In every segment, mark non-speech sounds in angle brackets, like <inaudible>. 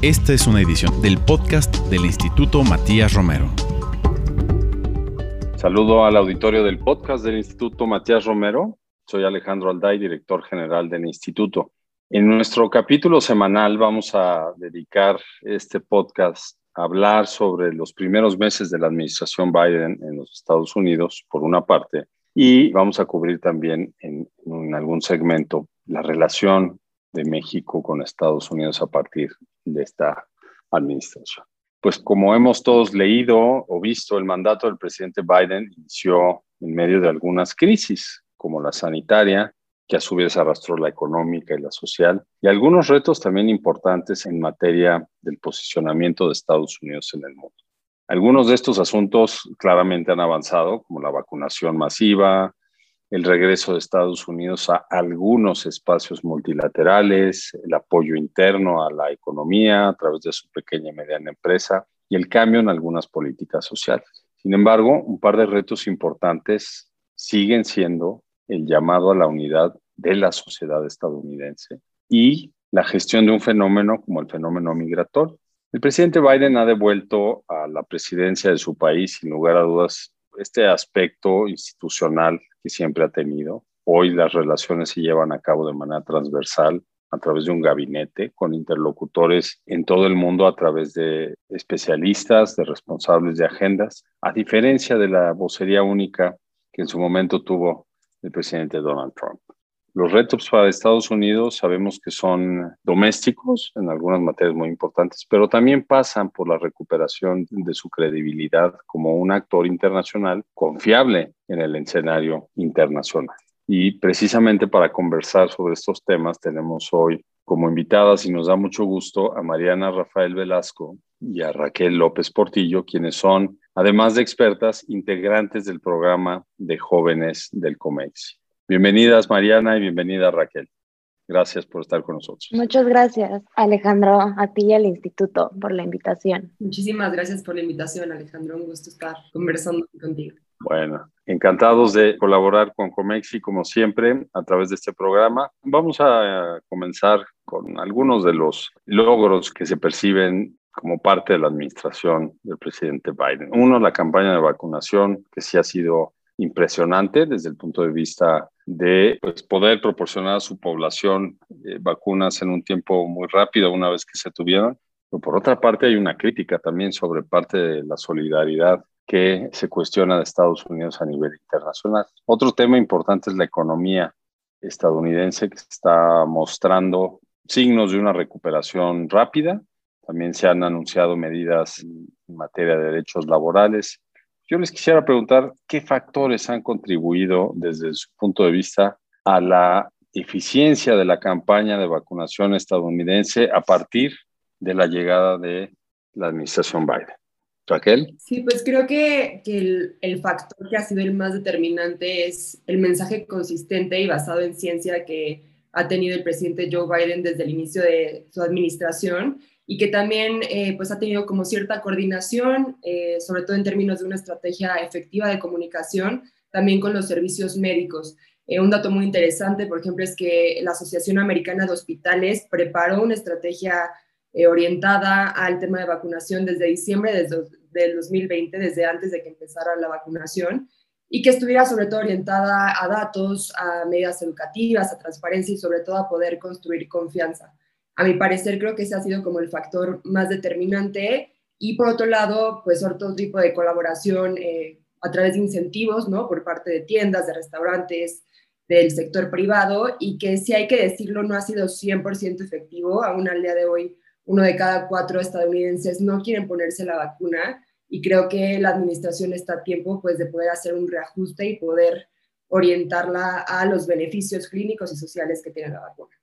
Esta es una edición del podcast del Instituto Matías Romero. Saludo al auditorio del podcast del Instituto Matías Romero. Soy Alejandro Alday, director general del instituto. En nuestro capítulo semanal vamos a dedicar este podcast a hablar sobre los primeros meses de la administración Biden en los Estados Unidos, por una parte, y vamos a cubrir también en, en algún segmento la relación de México con Estados Unidos a partir de esta administración. Pues como hemos todos leído o visto, el mandato del presidente Biden inició en medio de algunas crisis, como la sanitaria, que a su vez arrastró la económica y la social, y algunos retos también importantes en materia del posicionamiento de Estados Unidos en el mundo. Algunos de estos asuntos claramente han avanzado, como la vacunación masiva, el regreso de Estados Unidos a algunos espacios multilaterales, el apoyo interno a la economía a través de su pequeña y mediana empresa y el cambio en algunas políticas sociales. Sin embargo, un par de retos importantes siguen siendo el llamado a la unidad de la sociedad estadounidense y la gestión de un fenómeno como el fenómeno migratorio. El presidente Biden ha devuelto a la presidencia de su país, sin lugar a dudas, este aspecto institucional siempre ha tenido. Hoy las relaciones se llevan a cabo de manera transversal a través de un gabinete con interlocutores en todo el mundo a través de especialistas, de responsables de agendas, a diferencia de la vocería única que en su momento tuvo el presidente Donald Trump. Los retos para Estados Unidos sabemos que son domésticos en algunas materias muy importantes, pero también pasan por la recuperación de su credibilidad como un actor internacional confiable en el escenario internacional. Y precisamente para conversar sobre estos temas tenemos hoy como invitadas y nos da mucho gusto a Mariana Rafael Velasco y a Raquel López Portillo, quienes son, además de expertas, integrantes del programa de jóvenes del COMEXI. Bienvenidas Mariana y bienvenida Raquel. Gracias por estar con nosotros. Muchas gracias, Alejandro, a ti y al instituto por la invitación. Muchísimas gracias por la invitación, Alejandro. Un gusto estar conversando contigo. Bueno, encantados de colaborar con Comexi, como siempre, a través de este programa. Vamos a comenzar con algunos de los logros que se perciben como parte de la administración del presidente Biden. Uno, la campaña de vacunación, que sí ha sido impresionante desde el punto de vista de pues, poder proporcionar a su población eh, vacunas en un tiempo muy rápido una vez que se tuvieron. Pero por otra parte hay una crítica también sobre parte de la solidaridad que se cuestiona de Estados Unidos a nivel internacional. Otro tema importante es la economía estadounidense que está mostrando signos de una recuperación rápida. También se han anunciado medidas en materia de derechos laborales yo les quisiera preguntar qué factores han contribuido desde su punto de vista a la eficiencia de la campaña de vacunación estadounidense a partir de la llegada de la administración Biden. Raquel. Sí, pues creo que, que el, el, factor que ha sido el más determinante es el mensaje consistente y basado en ciencia que ha tenido el presidente Joe Biden desde el inicio de su administración y que también eh, pues ha tenido como cierta coordinación, eh, sobre todo en términos de una estrategia efectiva de comunicación, también con los servicios médicos. Eh, un dato muy interesante, por ejemplo, es que la Asociación Americana de Hospitales preparó una estrategia orientada al tema de vacunación desde diciembre del 2020, desde antes de que empezara la vacunación, y que estuviera sobre todo orientada a datos, a medidas educativas, a transparencia y sobre todo a poder construir confianza. A mi parecer, creo que ese ha sido como el factor más determinante. Y por otro lado, pues otro tipo de colaboración eh, a través de incentivos, ¿no? Por parte de tiendas, de restaurantes, del sector privado, y que si hay que decirlo, no ha sido 100% efectivo. Aún al día de hoy, uno de cada cuatro estadounidenses no quieren ponerse la vacuna y creo que la administración está a tiempo pues de poder hacer un reajuste y poder orientarla a los beneficios clínicos y sociales que tiene la vacuna.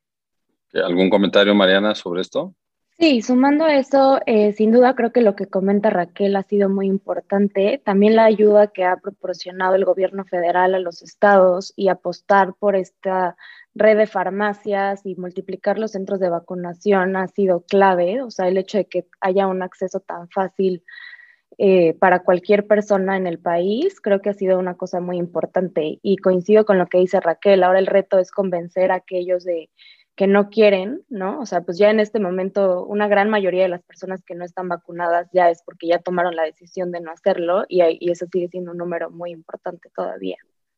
¿Algún comentario, Mariana, sobre esto? Sí, sumando eso, eh, sin duda creo que lo que comenta Raquel ha sido muy importante. También la ayuda que ha proporcionado el gobierno federal a los estados y apostar por esta red de farmacias y multiplicar los centros de vacunación ha sido clave. O sea, el hecho de que haya un acceso tan fácil eh, para cualquier persona en el país, creo que ha sido una cosa muy importante. Y coincido con lo que dice Raquel. Ahora el reto es convencer a aquellos de que no quieren, ¿no? O sea, pues ya en este momento una gran mayoría de las personas que no están vacunadas ya es porque ya tomaron la decisión de no hacerlo y, eso sigue siendo un número muy importante todavía.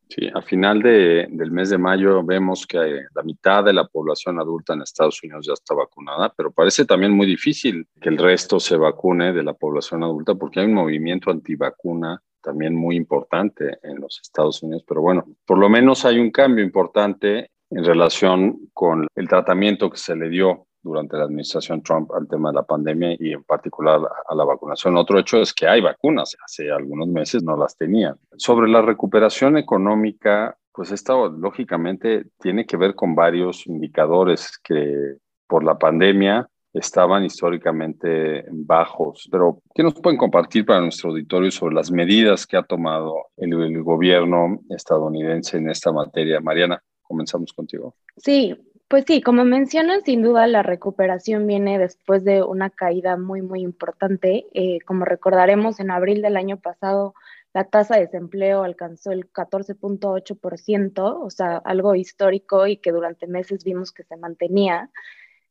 Sí, a final de, del mes de mayo vemos que la mitad de la población adulta en Estados Unidos ya está vacunada, pero parece también muy difícil que el resto se vacune de la población adulta porque hay un movimiento antivacuna también muy importante en los Estados Unidos. Pero bueno, por lo menos hay un cambio importante en relación con el tratamiento que se le dio durante la administración Trump al tema de la pandemia y en particular a la vacunación. Otro hecho es que hay vacunas, hace algunos meses no las tenían. Sobre la recuperación económica, pues esto lógicamente tiene que ver con varios indicadores que por la pandemia estaban históricamente bajos. Pero, ¿qué nos pueden compartir para nuestro auditorio sobre las medidas que ha tomado el, el gobierno estadounidense en esta materia? Mariana, comenzamos contigo. Sí, pues sí, como mencionan, sin duda la recuperación viene después de una caída muy, muy importante. Eh, como recordaremos, en abril del año pasado la tasa de desempleo alcanzó el 14.8%, o sea, algo histórico y que durante meses vimos que se mantenía.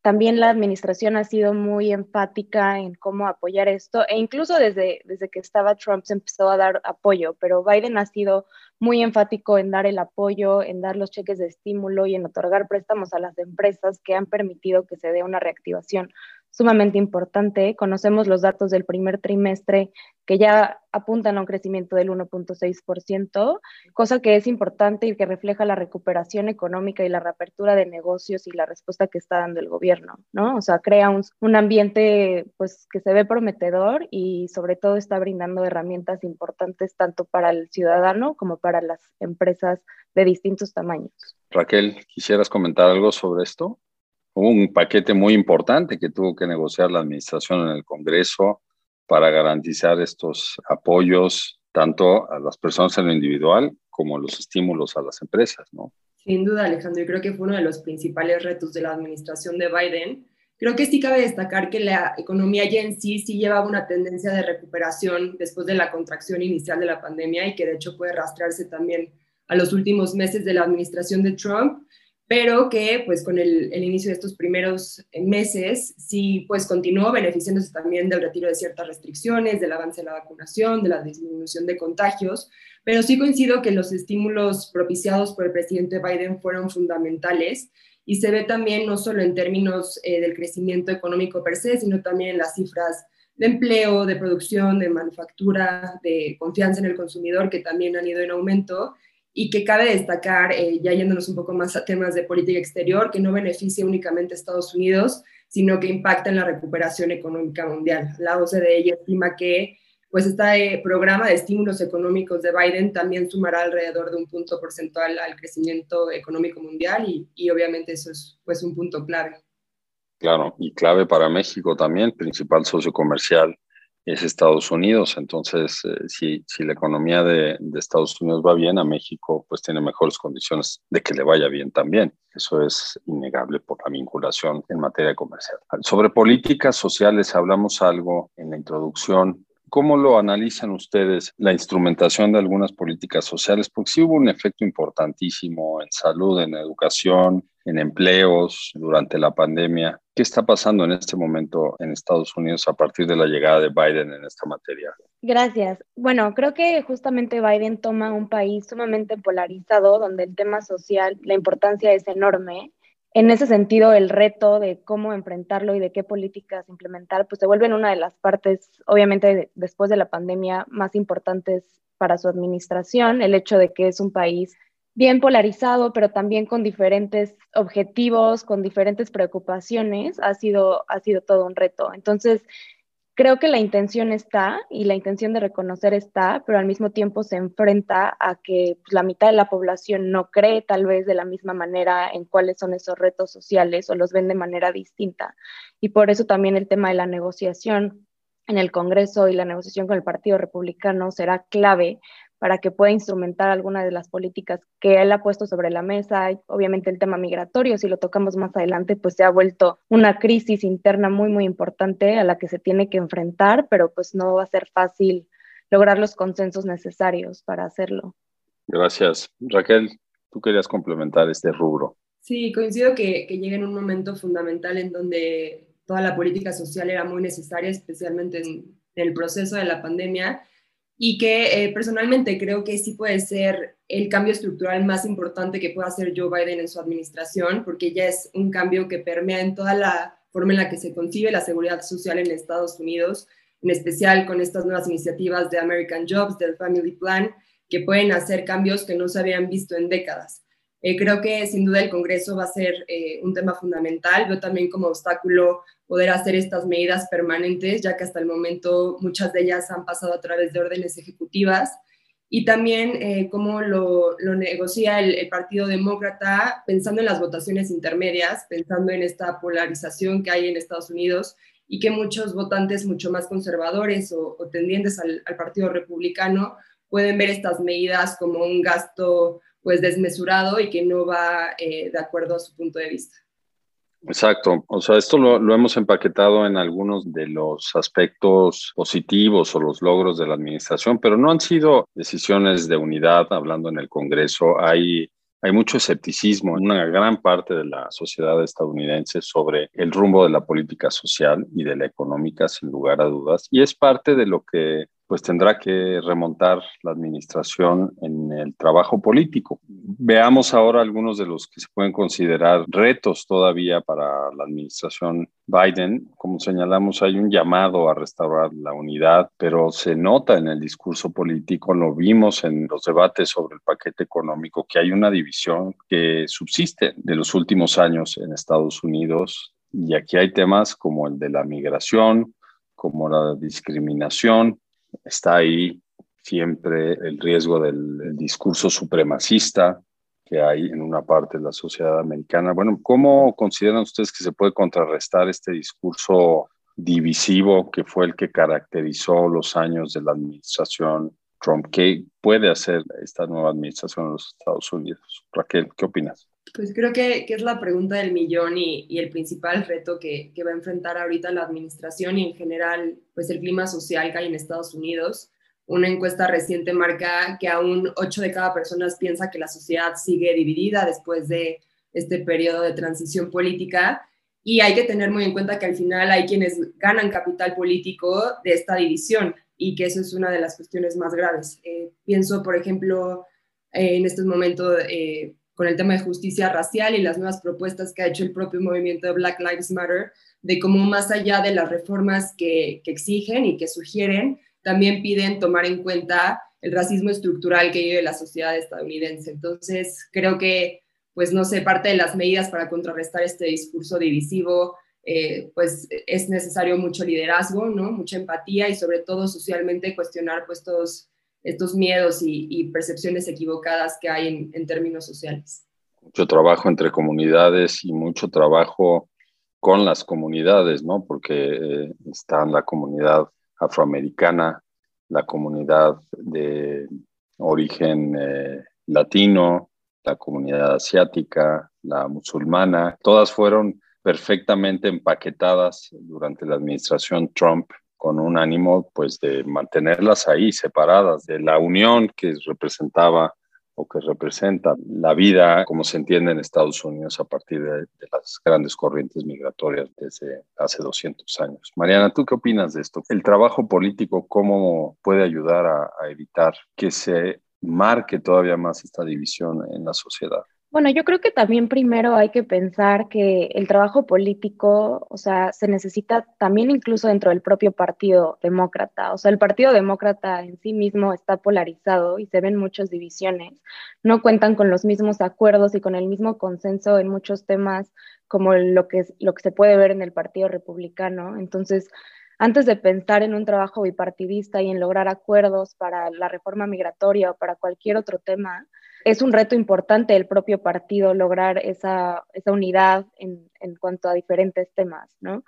También la administración ha sido muy enfática en cómo apoyar esto e incluso desde, desde que estaba Trump se empezó a dar apoyo, pero Biden ha sido muy enfático en dar el apoyo, en dar los cheques de estímulo y en otorgar préstamos a las empresas que han permitido que se dé una reactivación sumamente importante. Conocemos los datos del primer trimestre que ya apuntan a un crecimiento del 1.6%, cosa que es importante y que refleja la recuperación económica y la reapertura de negocios y la respuesta que está dando el gobierno, ¿no? O sea, crea un, un ambiente pues que se ve prometedor y sobre todo está brindando herramientas importantes tanto para el ciudadano como para las empresas de distintos tamaños. Raquel, ¿quisieras comentar algo sobre esto? Hubo un paquete muy importante que tuvo que negociar la administración en el Congreso para garantizar estos apoyos tanto a las personas en lo individual como los estímulos a las empresas, ¿no? Sin duda, Alejandro, yo creo que fue uno de los principales retos de la administración de Biden. Creo que sí cabe destacar que la economía ya en sí sí llevaba una tendencia de recuperación después de la contracción inicial de la pandemia y que de hecho puede rastrearse también a los últimos meses de la administración de Trump pero que pues con el, inicio de estos primeros meses sí pues continuó beneficiándose también del retiro de ciertas restricciones, del avance de la vacunación, de la disminución de contagios, pero sí coincido que los estímulos propiciados por el presidente Biden fueron fundamentales y se ve también no solo en términos eh, del crecimiento económico per se, sino también en las cifras de empleo, de producción, de manufactura, de confianza en el consumidor, que también han ido en aumento y que cabe destacar, eh, ya yéndonos un poco más a temas de política exterior, que no beneficia únicamente a Estados Unidos, sino que impacta en la recuperación económica mundial. La OCDE estima que pues este programa de estímulos económicos de Biden también sumará alrededor de un punto porcentual al crecimiento económico mundial y, y obviamente eso es pues un punto clave. Claro, y clave para México también, principal socio comercial es Estados Unidos. Entonces, eh, si, si, la economía de, de, Estados Unidos va bien, a México pues tiene mejores condiciones de que le vaya bien también. Eso es innegable por la vinculación en materia comercial. Sobre políticas sociales hablamos algo en la introducción. ¿Cómo lo analizan ustedes la instrumentación de algunas políticas sociales? Porque sí hubo un efecto importantísimo en salud, en educación, en empleos durante la pandemia. ¿Qué está pasando en este momento en Estados Unidos a partir de la llegada de Biden en esta materia? Gracias. Bueno, creo que justamente Biden toma un país sumamente polarizado, donde el tema social, la importancia es enorme. En ese sentido, el reto de cómo enfrentarlo y de qué políticas implementar, pues se vuelven una de las partes, obviamente, después de la pandemia, más importantes para su administración. El hecho de que es un país bien polarizado, pero también con diferentes objetivos, con diferentes preocupaciones, ha sido, ha sido todo un reto. Entonces, creo que la intención está y la intención de reconocer está, pero al mismo tiempo se enfrenta a que pues, la mitad de la población no cree tal vez de la misma manera en cuáles son esos retos sociales o los ven de manera distinta. Y por eso también el tema de la negociación en el Congreso y la negociación con el Partido Republicano será clave para que pueda instrumentar alguna de las políticas que él ha puesto sobre la mesa. Obviamente el tema migratorio, si lo tocamos más adelante, pues se ha vuelto una crisis interna muy, muy importante a la que se tiene que enfrentar, pero pues no va a ser fácil lograr los consensos necesarios para hacerlo. Gracias. Raquel, tú querías complementar este rubro. Sí, coincido que, que llega en un momento fundamental en donde toda la política social era muy necesaria, especialmente en, el proceso de la pandemia, y que eh, personalmente creo que sí puede ser el cambio estructural más importante que pueda hacer Joe Biden en su administración, porque ya es un cambio que permea en toda la forma en la que se concibe la seguridad social en Estados Unidos, en especial con estas nuevas iniciativas de American Jobs, del Family Plan, que pueden hacer cambios que no se habían visto en décadas. Eh, creo que sin duda el Congreso va a ser eh, un tema fundamental. Veo también como obstáculo poder hacer estas medidas permanentes, ya que hasta el momento muchas de ellas han pasado a través de órdenes ejecutivas. Y también eh, cómo lo, negocia el, Partido Demócrata pensando en las votaciones intermedias, pensando en esta polarización que hay en Estados Unidos y que muchos votantes mucho más conservadores o, tendientes al, al Partido Republicano pueden ver estas medidas como un gasto pues desmesurado y que no va eh, de acuerdo a su punto de vista. Exacto, o sea, esto lo, lo, hemos empaquetado en algunos de los aspectos positivos o los logros de la administración, pero no han sido decisiones de unidad, hablando en el Congreso, hay, hay mucho escepticismo en una gran parte de la sociedad estadounidense sobre el rumbo de la política social y de la económica, sin lugar a dudas, y es parte de lo que pues tendrá que remontar la administración en el trabajo político. Veamos ahora algunos de los que se pueden considerar retos todavía para la administración Biden. Como señalamos, hay un llamado a restaurar la unidad, pero se nota en el discurso político, lo vimos en los debates sobre el paquete económico, que hay una división que subsiste de los últimos años en Estados Unidos. Y aquí hay temas como el de la migración, como la discriminación, está ahí siempre el riesgo del discurso supremacista que hay en una parte de la sociedad americana. Bueno, ¿cómo consideran ustedes que se puede contrarrestar este discurso divisivo que fue el que caracterizó los años de la administración Trump? ¿Qué puede hacer esta nueva administración en los Estados Unidos? Raquel, ¿qué opinas? Pues creo que, que es la pregunta del millón y, y el principal reto que, que, va a enfrentar ahorita la administración y en general pues el clima social que hay en Estados Unidos. Una encuesta reciente marca que aún 8 de cada personas piensa que la sociedad sigue dividida después de este periodo de transición política y hay que tener muy en cuenta que al final hay quienes ganan capital político de esta división y que eso es una de las cuestiones más graves. Eh, pienso, por ejemplo, en estos momentos eh, con el tema de justicia racial y las nuevas propuestas que ha hecho el propio movimiento de Black Lives Matter, de cómo más allá de las reformas que, exigen y que sugieren, también piden tomar en cuenta el racismo estructural que vive la sociedad estadounidense. Entonces, creo que, pues no sé, parte de las medidas para contrarrestar este discurso divisivo, eh, pues es necesario mucho liderazgo, ¿no? Mucha empatía y sobre todo socialmente cuestionar pues todos estos miedos y, percepciones equivocadas que hay en, términos sociales. Mucho trabajo entre comunidades y mucho trabajo con las comunidades, ¿no? Porque eh, está la comunidad afroamericana, la comunidad de origen eh, latino, la comunidad asiática, la musulmana, todas fueron perfectamente empaquetadas durante la administración Trump con un ánimo pues de mantenerlas ahí separadas de la unión que representaba o que representa la vida como se entiende en Estados Unidos a partir de, las grandes corrientes migratorias desde hace 200 años. Mariana, ¿tú qué opinas de esto? ¿El trabajo político cómo puede ayudar a evitar que se marque todavía más esta división en la sociedad? Bueno, yo creo que también primero hay que pensar que el trabajo político, o sea, se necesita también incluso dentro del propio Partido Demócrata. O sea, el Partido Demócrata en sí mismo está polarizado y se ven muchas divisiones. No cuentan con los mismos acuerdos y con el mismo consenso en muchos temas como lo que, lo que se puede ver en el Partido Republicano. Entonces, antes de pensar en un trabajo bipartidista y en lograr acuerdos para la reforma migratoria o para cualquier otro tema, es un reto importante del propio partido lograr esa, esa unidad en, en, cuanto a diferentes temas, ¿no?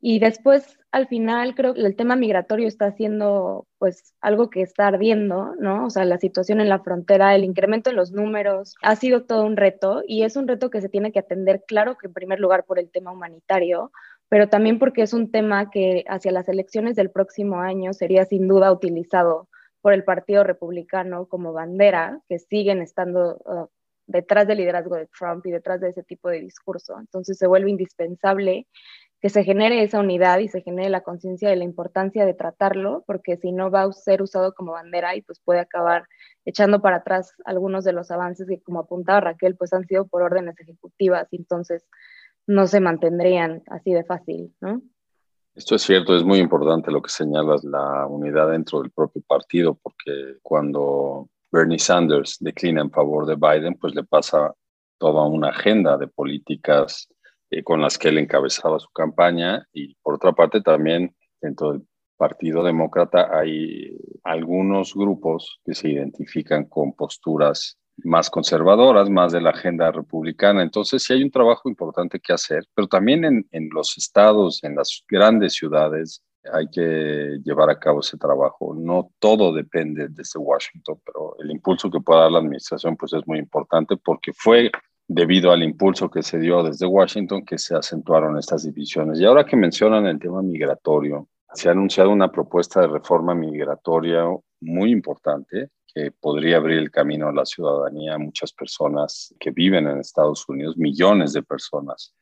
Y después, al final, creo que el tema migratorio está siendo, pues, algo que está ardiendo, ¿no? O sea, la situación en la frontera, el incremento en los números, ha sido todo un reto y es un reto que se tiene que atender, claro que en primer lugar por el tema humanitario, pero también porque es un tema que hacia las elecciones del próximo año sería sin duda utilizado por el Partido Republicano como bandera, que siguen estando uh, detrás del liderazgo de Trump y detrás de ese tipo de discurso. Entonces se vuelve indispensable que se genere esa unidad y se genere la conciencia de la importancia de tratarlo, porque si no va a ser usado como bandera y pues puede acabar echando para atrás algunos de los avances que como apuntaba Raquel, pues han sido por órdenes ejecutivas entonces no se mantendrían así de fácil, ¿no? Esto es cierto, es muy importante lo que señalas, la unidad dentro del propio partido, porque cuando Bernie Sanders declina en favor de Biden, pues le pasa toda una agenda de políticas eh, con las que él encabezaba su campaña. Y por otra parte también dentro del Partido Demócrata hay algunos grupos que se identifican con posturas más conservadoras, más de la agenda republicana. Entonces sí hay un trabajo importante que hacer, pero también en, en los estados, en las grandes ciudades, hay que llevar a cabo ese trabajo. No todo depende desde Washington, pero el impulso que pueda dar la administración pues es muy importante porque fue debido al impulso que se dio desde Washington que se acentuaron estas divisiones. Y ahora que mencionan el tema migratorio, se ha anunciado una propuesta de reforma migratoria muy importante que podría abrir el camino a la ciudadanía a muchas personas que viven en Estados Unidos, millones de personas.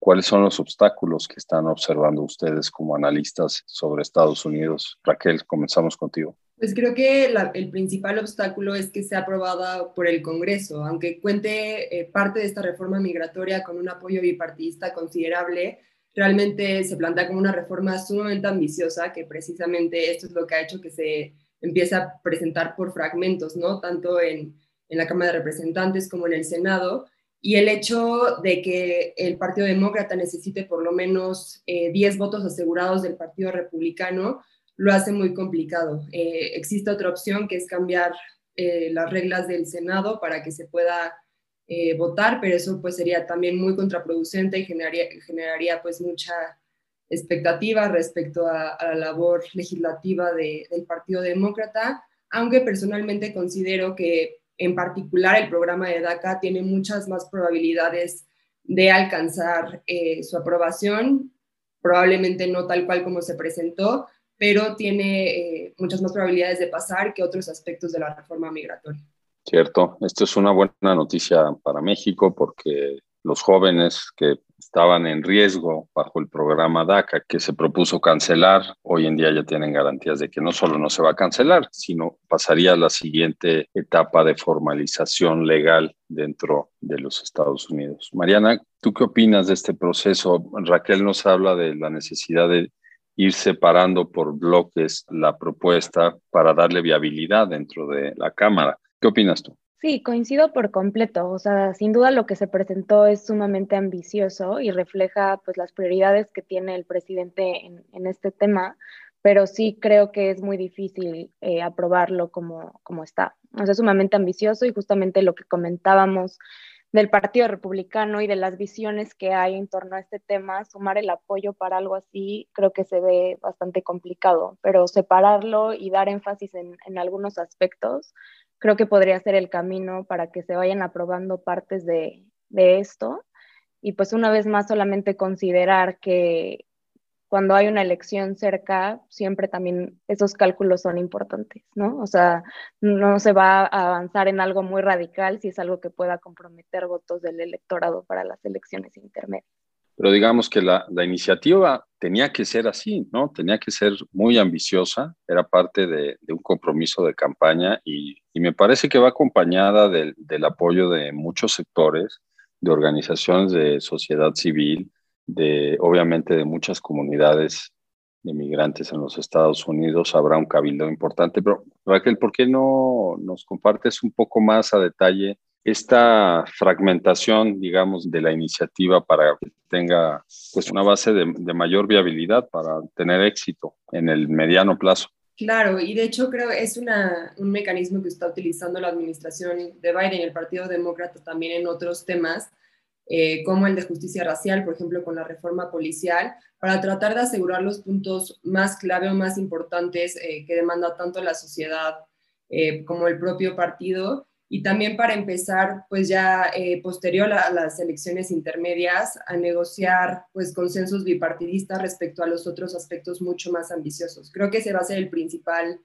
¿Cuáles son los obstáculos que están observando ustedes como analistas sobre Estados Unidos? Raquel, comenzamos contigo. Pues creo que el principal obstáculo es que sea aprobada por el Congreso, aunque cuente eh, parte de esta reforma migratoria con un apoyo bipartidista considerable, realmente se plantea como una reforma sumamente ambiciosa, que precisamente esto es lo que ha hecho que se empiece a presentar por fragmentos, ¿no? Tanto en, en la Cámara de Representantes como en el Senado. Y el hecho de que el Partido Demócrata necesite por lo menos 10 eh, votos asegurados del Partido Republicano lo hace muy complicado. Eh, existe otra opción que es cambiar eh, las reglas del Senado para que se pueda votar, pero eso pues sería también muy contraproducente y generaría, generaría pues mucha expectativa respecto a, la labor legislativa del Partido Demócrata, aunque personalmente considero que en particular el programa de DACA tiene muchas más probabilidades de alcanzar eh, su aprobación, probablemente no tal cual como se presentó, pero tiene eh, muchas más probabilidades de pasar que otros aspectos de la reforma migratoria. Cierto, esto es una buena noticia para México porque los jóvenes que estaban en riesgo bajo el programa DACA que se propuso cancelar, hoy en día ya tienen garantías de que no solo no se va a cancelar, sino pasaría a la siguiente etapa de formalización legal dentro de los Estados Unidos. Mariana, ¿tú qué opinas de este proceso? Raquel nos habla de la necesidad de ir separando por bloques la propuesta para darle viabilidad dentro de la Cámara. ¿Qué opinas tú? Sí, coincido por completo. O sea, sin duda lo que se presentó es sumamente ambicioso y refleja pues las prioridades que tiene el presidente en, este tema, pero sí creo que es muy difícil eh, aprobarlo como, como está. O sea, sumamente ambicioso y justamente lo que comentábamos del Partido Republicano y de las visiones que hay en torno a este tema, sumar el apoyo para algo así, creo que se ve bastante complicado, pero separarlo y dar énfasis en, en algunos aspectos creo que podría ser el camino para que se vayan aprobando partes de, esto. Y pues una vez más solamente considerar que cuando hay una elección cerca, siempre también esos cálculos son importantes, ¿no? O sea, no se va a avanzar en algo muy radical si es algo que pueda comprometer votos del electorado para las elecciones intermedias. Pero digamos que la, iniciativa tenía que ser así, ¿no? Tenía que ser muy ambiciosa, era parte de, un compromiso de campaña y, me parece que va acompañada del, apoyo de muchos sectores, de organizaciones de sociedad civil, de obviamente de muchas comunidades de migrantes en los Estados Unidos. Habrá un cabildo importante, pero Raquel, ¿por qué no nos compartes un poco más a detalle? Esta fragmentación, digamos, de la iniciativa para que tenga pues, una base de, mayor viabilidad para tener éxito en el mediano plazo. Claro, y de hecho creo es una, un mecanismo que está utilizando la administración de Biden y el Partido Demócrata también en otros temas, eh, como el de justicia racial, por ejemplo, con la reforma policial, para tratar de asegurar los puntos más clave o más importantes eh, que demanda tanto la sociedad eh, como el propio partido y también para empezar, pues ya eh, posterior a las elecciones intermedias, a negociar pues consensos bipartidistas respecto a los otros aspectos mucho más ambiciosos. Creo que ese va a ser el principal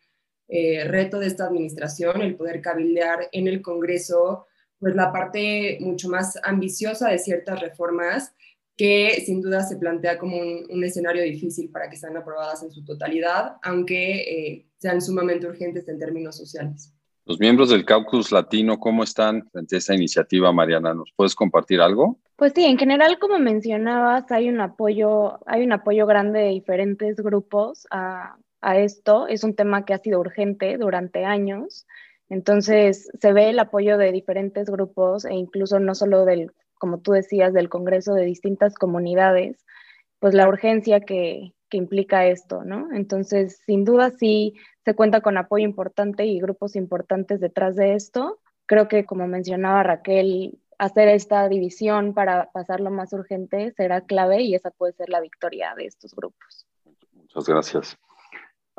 eh, reto de esta administración, el poder cabildear en el Congreso pues la parte mucho más ambiciosa de ciertas reformas que sin duda se plantea como un, escenario difícil para que sean aprobadas en su totalidad, aunque eh, sean sumamente urgentes en términos sociales. Los miembros del Caucus Latino, ¿cómo están frente a esta iniciativa, Mariana? ¿Nos puedes compartir algo? Pues sí, en general, como mencionabas, hay un apoyo, hay un apoyo grande de diferentes grupos a, a esto. Es un tema que ha sido urgente durante años. Entonces, se ve el apoyo de diferentes grupos e incluso no solo del como tú decías, del Congreso de distintas comunidades, pues la urgencia que, implica esto, ¿no? Entonces, sin duda sí se cuenta con apoyo importante y grupos importantes detrás de esto. Creo que, como mencionaba Raquel, hacer esta división para pasar lo más urgente será clave y esa puede ser la victoria de estos grupos. Muchas gracias.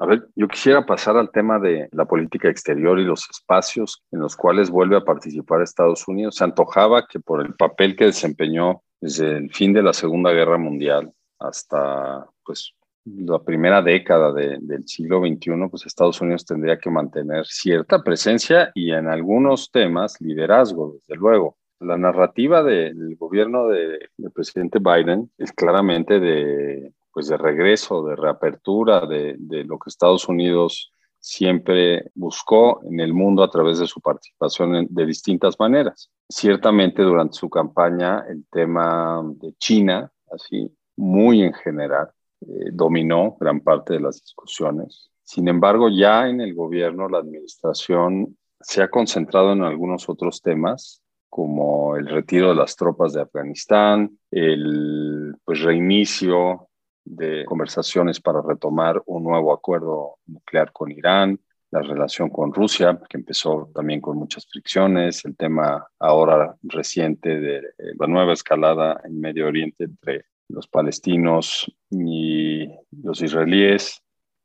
A ver, yo quisiera pasar al tema de la política exterior y los espacios en los cuales vuelve a participar Estados Unidos. Se antojaba que por el papel que desempeñó desde el fin de la Segunda Guerra Mundial hasta pues, la primera década del siglo XXI, pues Estados Unidos tendría que mantener cierta presencia y en algunos temas liderazgo, desde luego. La narrativa del gobierno del presidente Biden es claramente de pues de regreso, de reapertura de, de lo que Estados Unidos siempre buscó en el mundo a través de su participación de distintas maneras. Ciertamente durante su campaña el tema de China, así muy en general, eh, dominó gran parte de las discusiones. Sin embargo, ya en el gobierno, la administración se ha concentrado en algunos otros temas, como el retiro de las tropas de Afganistán, el pues, reinicio de conversaciones para retomar un nuevo acuerdo nuclear con Irán, la relación con Rusia, que empezó también con muchas fricciones, el tema ahora reciente de la nueva escalada en Medio Oriente entre los palestinos y los israelíes.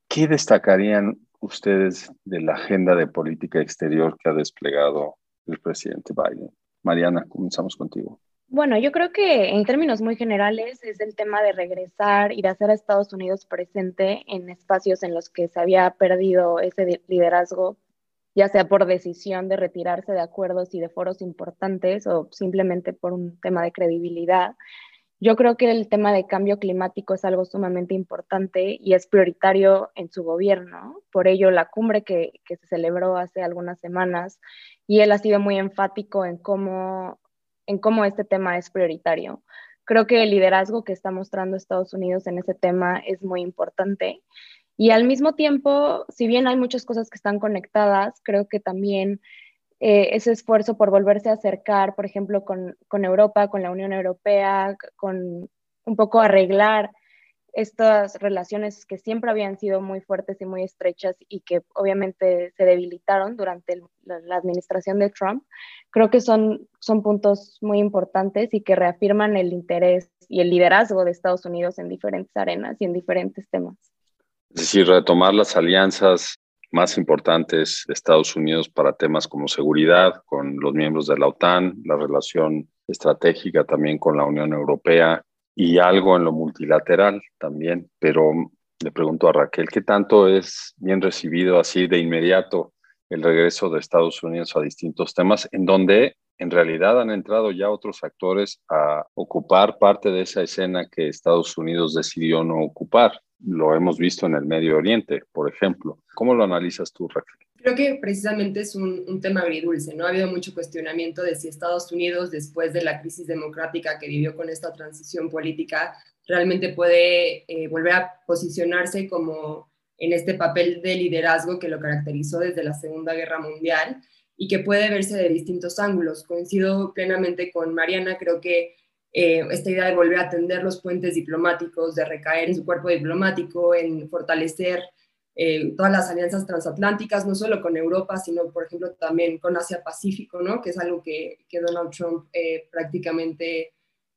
¿Qué destacarían ustedes de la agenda de política exterior que ha desplegado el presidente Biden? Mariana, comenzamos contigo. Bueno, yo creo que en términos muy generales es el tema de regresar y de hacer a Estados Unidos presente en espacios en los que se había perdido ese liderazgo, ya sea por decisión de retirarse de acuerdos y de foros importantes o simplemente por un tema de credibilidad. Yo creo que el tema de cambio climático es algo sumamente importante y es prioritario en su gobierno. Por ello, la cumbre que, que se celebró hace algunas semanas y él ha sido muy enfático en cómo en cómo este tema es prioritario. Creo que el liderazgo que está mostrando Estados Unidos en ese tema es muy importante. Y al mismo tiempo, si bien hay muchas cosas que están conectadas, creo que también eh, ese esfuerzo por volverse a acercar, por ejemplo, con, con Europa, con la Unión Europea, con un poco arreglar estas relaciones que siempre habían sido muy fuertes y muy estrechas y que obviamente se debilitaron durante la, administración de Trump, creo que son, son puntos muy importantes y que reafirman el interés y el liderazgo de Estados Unidos en diferentes arenas y en diferentes temas. Es decir, retomar las alianzas más importantes de Estados Unidos para temas como seguridad con los miembros de la OTAN, la relación estratégica también con la Unión Europea, y algo en lo multilateral también, pero le pregunto a Raquel, ¿qué tanto es bien recibido así de inmediato el regreso de Estados Unidos a distintos temas en donde en realidad han entrado ya otros actores a ocupar parte de esa escena que Estados Unidos decidió no ocupar? Lo hemos visto en el Medio Oriente, por ejemplo. ¿Cómo lo analizas tú, Raquel? Creo que precisamente es un, tema agridulce, ¿no? Ha habido mucho cuestionamiento de si Estados Unidos, después de la crisis democrática que vivió con esta transición política, realmente puede eh, volver a posicionarse como en este papel de liderazgo que lo caracterizó desde la Segunda Guerra Mundial y que puede verse de distintos ángulos. Coincido plenamente con Mariana, creo que eh, esta idea de volver a atender los puentes diplomáticos, de recaer en su cuerpo diplomático, en fortalecer eh, todas las alianzas transatlánticas, no solo con Europa, sino, por ejemplo, también con Asia-Pacífico, ¿no? que es algo que, que Donald Trump eh, prácticamente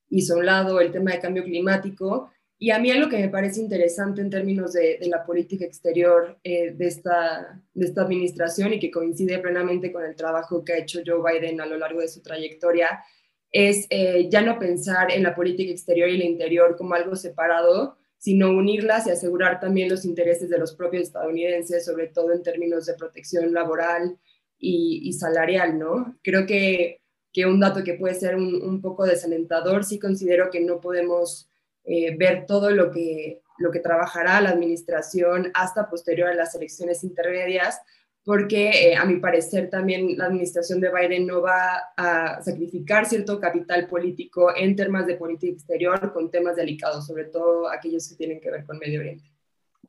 hizo a un lado, el tema de cambio climático. Y a mí algo que me parece interesante en términos de, la política exterior de, esta, de esta administración y que coincide plenamente con el trabajo que ha hecho Joe Biden a lo largo de su trayectoria, es ya no pensar en la política exterior y la interior como algo separado, sino unirlas y asegurar también los intereses de los propios estadounidenses, sobre todo en términos de protección laboral y, salarial, ¿no? Creo que, que un dato que puede ser un, poco desalentador, sí considero que no podemos eh, ver todo lo que, lo que trabajará la administración hasta posterior a las elecciones intermedias, porque eh, a mi parecer también la administración de Biden no va a sacrificar cierto capital político en temas de política exterior con temas delicados, sobre todo aquellos que tienen que ver con Medio Oriente.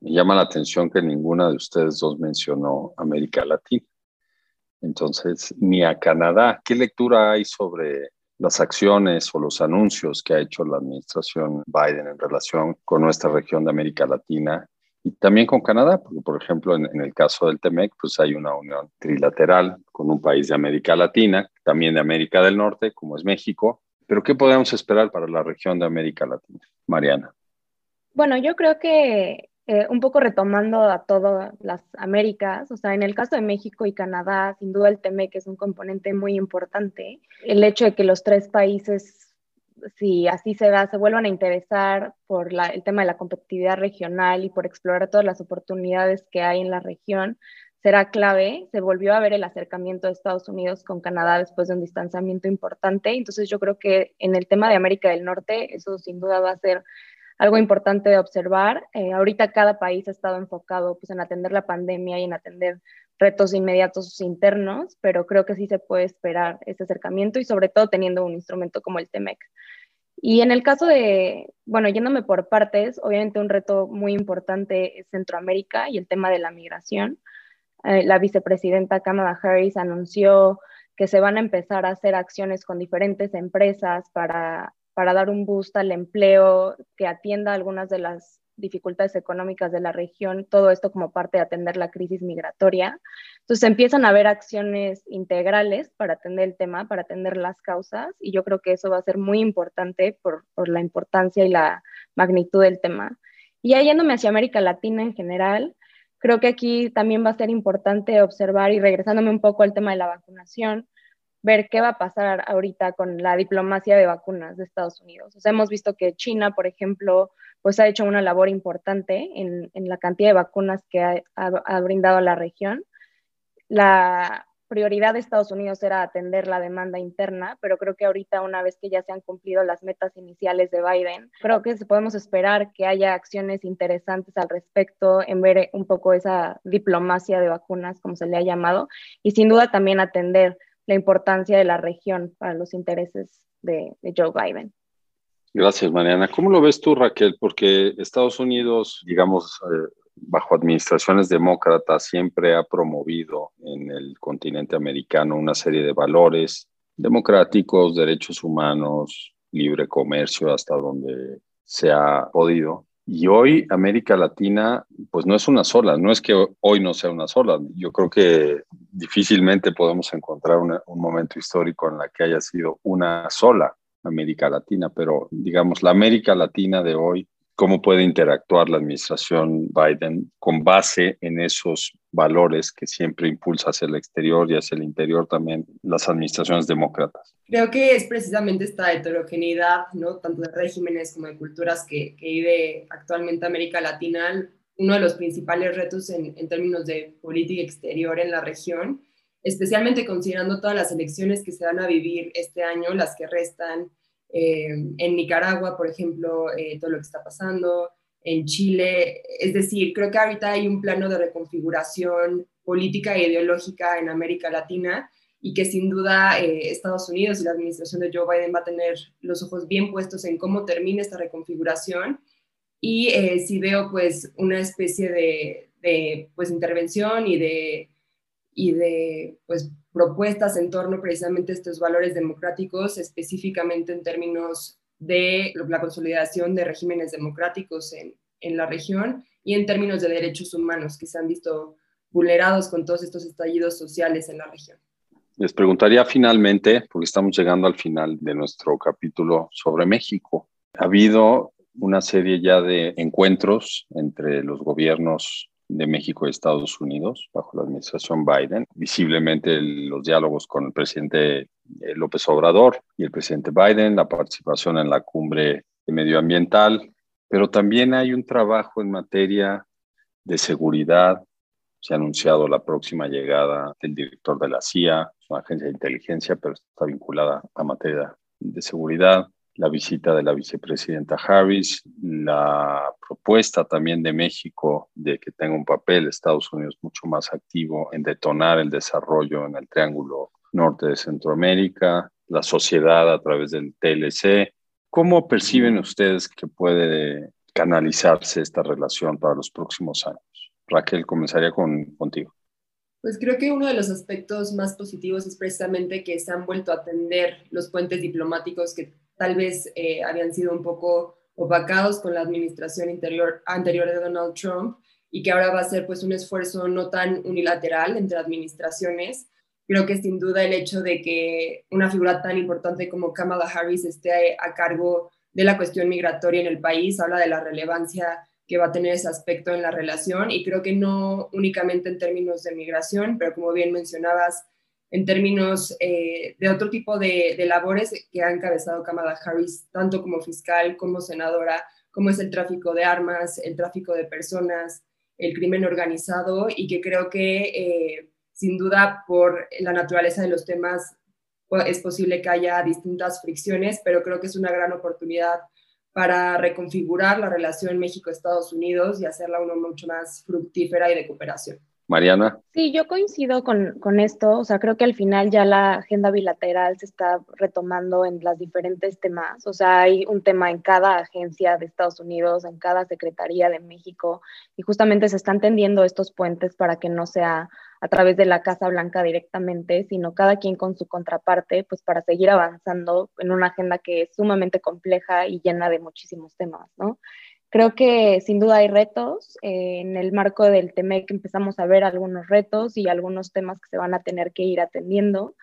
Me llama la atención que ninguna de ustedes dos mencionó América Latina. Entonces, ni a Canadá. ¿Qué lectura hay sobre las acciones o los anuncios que ha hecho la administración Biden en relación con nuestra región de América Latina también con Canadá, porque por ejemplo en, el caso del TEMEC, pues hay una unión trilateral con un país de América Latina, también de América del Norte, como es México. Pero ¿qué podemos esperar para la región de América Latina? Mariana. Bueno, yo creo que eh, un poco retomando a todas las Américas, o sea, en el caso de México y Canadá, sin duda el TEMEC es un componente muy importante. El hecho de que los tres países si así se da, se vuelvan a interesar por el tema de la competitividad regional y por explorar todas las oportunidades que hay en la región, será clave. Se volvió a ver el acercamiento de Estados Unidos con Canadá después de un distanciamiento importante. Entonces yo creo que en el tema de América del Norte, eso sin duda va a ser algo importante de observar. Eh, ahorita cada país ha estado enfocado pues, en atender la pandemia y en atender retos inmediatos internos, pero creo que sí se puede esperar ese acercamiento y sobre todo teniendo un instrumento como el TEMEC. Y en el caso de, bueno, yéndome por partes, obviamente un reto muy importante es Centroamérica y el tema de la migración. Eh, la vicepresidenta Kamala Harris anunció que se van a empezar a hacer acciones con diferentes empresas para, para dar un boost al empleo que atienda algunas de las dificultades económicas de la región, todo esto como parte de atender la crisis migratoria. Entonces empiezan a haber acciones integrales para atender el tema, para atender las causas, y yo creo que eso va a ser muy importante por, por la importancia y la magnitud del tema. Y ya yéndome hacia América Latina en general, creo que aquí también va a ser importante observar y regresándome un poco al tema de la vacunación, ver qué va a pasar ahorita con la diplomacia de vacunas de Estados Unidos. O sea, hemos visto que China, por ejemplo, pues ha hecho una labor importante en, la cantidad de vacunas que ha, brindado a la región. La prioridad de Estados Unidos era atender la demanda interna, pero creo que ahorita, una vez que ya se han cumplido las metas iniciales de Biden, creo que podemos esperar que haya acciones interesantes al respecto en ver un poco esa diplomacia de vacunas, como se le ha llamado, y sin duda también atender la importancia de la región para los intereses de Joe Biden. Gracias, Mariana. ¿Cómo lo ves tú, Raquel? Porque Estados Unidos, digamos, eh, bajo administraciones demócratas, siempre ha promovido en el continente americano una serie de valores democráticos, derechos humanos, libre comercio, hasta donde se ha podido. Y hoy América Latina, pues no es una sola, no es que hoy no sea una sola. Yo creo que difícilmente podemos encontrar un momento histórico en la que haya sido una sola América Latina, pero digamos, la América Latina de hoy, ¿cómo puede interactuar la administración Biden con base en esos valores que siempre impulsa hacia el exterior y hacia el interior también las administraciones demócratas? Creo que es precisamente esta heterogeneidad, ¿no? tanto de regímenes como de culturas que, vive actualmente América Latina, uno de los principales retos en términos de política exterior en la región especialmente considerando todas las elecciones que se van a vivir este año, las que restan eh, en Nicaragua, por ejemplo, eh, todo lo que está pasando, en Chile. Es decir, creo que ahorita hay un plano de reconfiguración política e ideológica en América Latina y que sin duda eh, Estados Unidos y la administración de Joe Biden va a tener los ojos bien puestos en cómo termina esta reconfiguración y si veo pues una especie de, de pues intervención y de y de pues, propuestas en torno precisamente a estos valores democráticos, específicamente en términos de la consolidación de regímenes democráticos en, en la región y en términos de derechos humanos que se han visto vulnerados con todos estos estallidos sociales en la región. Les preguntaría finalmente, porque estamos llegando al final de nuestro capítulo sobre México, ha habido una serie ya de encuentros entre los gobiernos de México y Estados Unidos bajo la administración Biden. Visiblemente los diálogos con el presidente eh, López Obrador y el presidente Biden, la participación en la cumbre medioambiental, pero también hay un trabajo en materia de seguridad, se ha anunciado la próxima llegada del director de la CIA, una agencia de inteligencia, pero está vinculada a materia de seguridad la visita de la vicepresidenta Harris, la propuesta también de México de que tenga un papel Estados Unidos mucho más activo en detonar el desarrollo en el Triángulo Norte de Centroamérica, la sociedad a través del TLC. ¿Cómo perciben ustedes que puede canalizarse esta relación para los próximos años? Raquel, comenzaría con, contigo. Pues creo que uno de los aspectos más positivos es precisamente que se han vuelto a atender los puentes diplomáticos que tal vez eh, habían sido un poco opacados con la administración interior, anterior de Donald Trump y que ahora va a ser pues un esfuerzo no tan unilateral entre administraciones. Creo que sin duda el hecho de que una figura tan importante como Kamala Harris esté a cargo de la cuestión migratoria en el país habla de la relevancia que va a tener ese aspecto en la relación y creo que no únicamente en términos de migración, pero como bien mencionabas, en términos eh, de otro tipo de, labores que ha encabezado Kamala Harris, tanto como fiscal como senadora, como es el tráfico de armas, el tráfico de personas, el crimen organizado, y que creo que eh, sin duda por la naturaleza de los temas pues, es posible que haya distintas fricciones, pero creo que es una gran oportunidad para reconfigurar la relación México-Estados Unidos y hacerla uno mucho más fructífera y de cooperación. Mariana. Sí, yo coincido con, con, esto. O sea, creo que al final ya la agenda bilateral se está retomando en las diferentes temas. O sea, hay un tema en cada agencia de Estados Unidos, en cada secretaría de México, y justamente se están tendiendo estos puentes para que no sea a través de la Casa Blanca directamente, sino cada quien con su contraparte, pues para seguir avanzando en una agenda que es sumamente compleja y llena de muchísimos temas, ¿no? Creo que sin duda hay retos. Eh, en el marco del TEMEC empezamos a ver algunos retos y algunos temas que se van a tener que ir atendiendo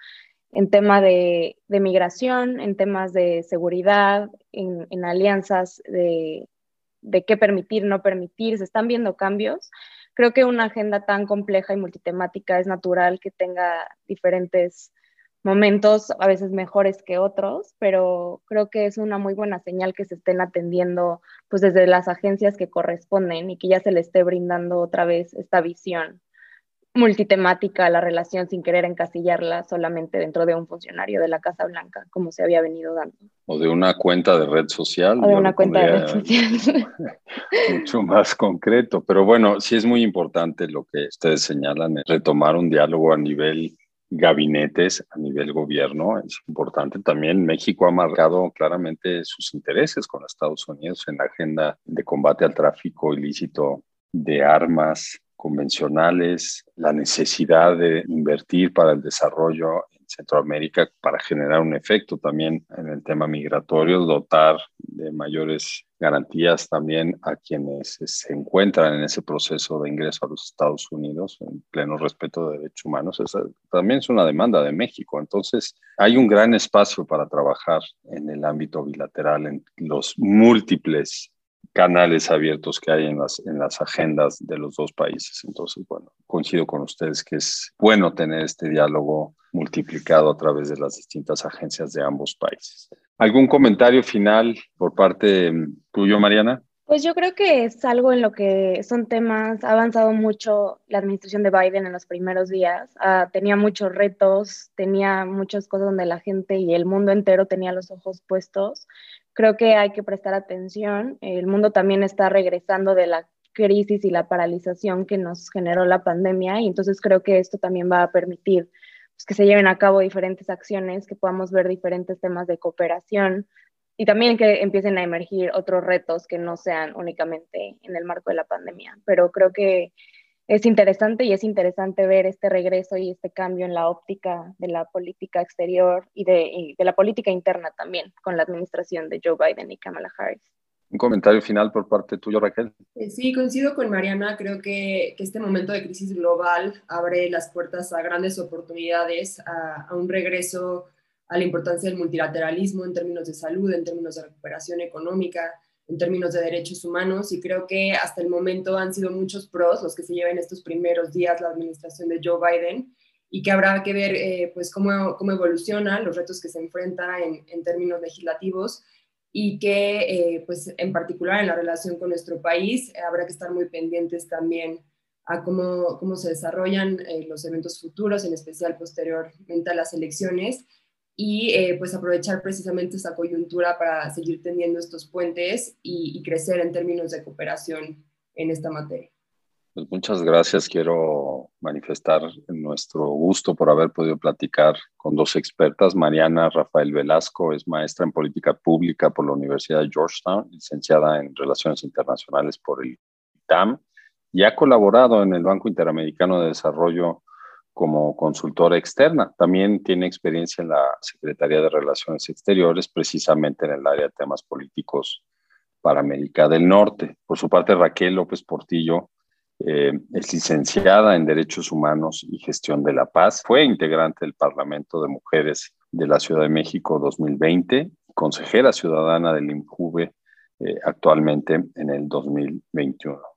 en tema de, migración, en temas de seguridad, en, alianzas de, de, qué permitir, no permitir. Se están viendo cambios. Creo que una agenda tan compleja y multitemática es natural que tenga diferentes momentos a veces mejores que otros, pero creo que es una muy buena señal que se estén atendiendo pues desde las agencias que corresponden y que ya se le esté brindando otra vez esta visión multitemática a la relación sin querer encasillarla solamente dentro de un funcionario de la Casa Blanca, como se había venido dando. O de una cuenta de red social. O de una cuenta de red social. <laughs> Mucho más concreto, pero bueno, sí es muy importante lo que ustedes señalan, retomar un diálogo a nivel gabinetes a nivel gobierno. Es importante también. México ha marcado claramente sus intereses con Estados Unidos en la agenda de combate al tráfico ilícito de armas convencionales, la necesidad de invertir para el desarrollo Centroamérica para generar un efecto también en el tema migratorio, dotar de mayores garantías también a quienes se encuentran en ese proceso de ingreso a los Estados Unidos en pleno respeto de derechos humanos. Esa también es una demanda de México. Entonces, hay un gran espacio para trabajar en el ámbito bilateral, en los múltiples canales abiertos que hay en las, en las agendas de los dos países. Entonces, bueno, coincido con ustedes que es bueno tener este diálogo multiplicado a través de las distintas agencias de ambos países. ¿Algún comentario final por parte tuyo, Mariana? Pues yo creo que es algo en lo que son temas, ha avanzado mucho la administración de Biden en los primeros días, ah, tenía muchos retos, tenía muchas cosas donde la gente y el mundo entero tenía los ojos puestos. Creo que hay que prestar atención, el mundo también está regresando de la crisis y la paralización que nos generó la pandemia y entonces creo que esto también va a permitir pues, que se lleven a cabo diferentes acciones, que podamos ver diferentes temas de cooperación y también que empiecen a emergir otros retos que no sean únicamente en el marco de la pandemia. Pero creo que es interesante y es interesante ver este regreso y este cambio en la óptica de la política exterior y de, y de la política interna también con la administración de Joe Biden y Kamala Harris. Un comentario final por parte tuyo, Raquel. Eh, sí, coincido con Mariana. Creo que, que este momento de crisis global abre las puertas a grandes oportunidades, a, a, un regreso a la importancia del multilateralismo en términos de salud, en términos de recuperación económica, en términos de derechos humanos. Y creo que hasta el momento han sido muchos pros los que se llevan estos primeros días la administración de Joe Biden y que habrá que ver eh, pues cómo, cómo evoluciona, los retos que se enfrenta en, en términos legislativos y que, eh, pues, en particular en la relación con nuestro país, habrá que estar muy pendientes también a cómo, cómo se desarrollan eh, los eventos futuros, en especial posteriormente a las elecciones, y eh, pues aprovechar precisamente esta coyuntura para seguir teniendo estos puentes y, crecer en términos de cooperación en esta materia. Pues muchas gracias. Quiero manifestar nuestro gusto por haber podido platicar con dos expertas. Mariana Rafael Velasco es maestra en política pública por la Universidad de Georgetown, licenciada en Relaciones Internacionales por el ITAM y ha colaborado en el Banco Interamericano de Desarrollo como consultora externa. También tiene experiencia en la Secretaría de Relaciones Exteriores, precisamente en el área de temas políticos para América del Norte. Por su parte, Raquel López Portillo eh, es licenciada en Derechos Humanos y Gestión de la Paz. Fue integrante del Parlamento de Mujeres de la Ciudad de México 2020, consejera ciudadana del INJUVE eh, actualmente en el 2021.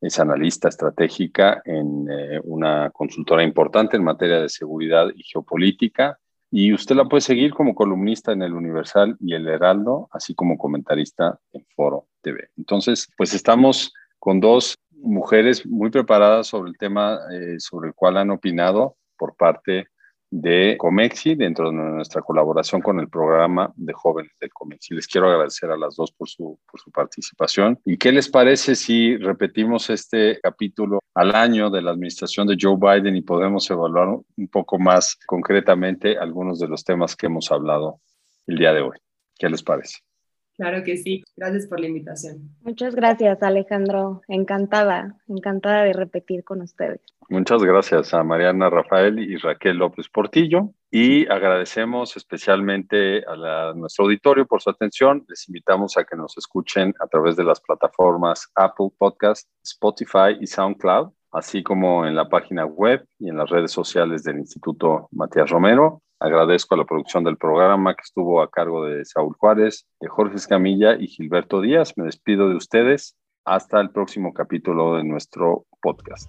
Es analista estratégica en eh, una consultora importante en materia de seguridad y geopolítica. Y usted la puede seguir como columnista en El Universal y El Heraldo, así como comentarista en Foro TV. Entonces, pues estamos con dos mujeres muy preparadas sobre el tema eh, sobre el cual han opinado por parte de Comexi dentro de nuestra colaboración con el programa de jóvenes del Comexi. Les quiero agradecer a las dos por su, por su participación. ¿Y qué les parece si repetimos este capítulo al año de la administración de Joe Biden y podemos evaluar un poco más concretamente algunos de los temas que hemos hablado el día de hoy? ¿Qué les parece? Claro que sí. Gracias por la invitación. Muchas gracias, Alejandro. Encantada, encantada de repetir con ustedes. Muchas gracias a Mariana Rafael y Raquel López Portillo. Y agradecemos especialmente a, nuestro auditorio por su atención. Les invitamos a que nos escuchen a través de las plataformas Apple Podcast, Spotify y SoundCloud, así como en la página web y en las redes sociales del Instituto Matías Romero. Agradezco a la producción del programa que estuvo a cargo de Saúl Juárez, Jorge Escamilla y Gilberto Díaz. Me despido de ustedes. Hasta el próximo capítulo de nuestro podcast.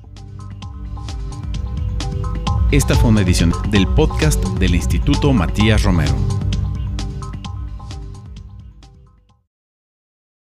Esta fue una edición del podcast del Instituto Matías Romero.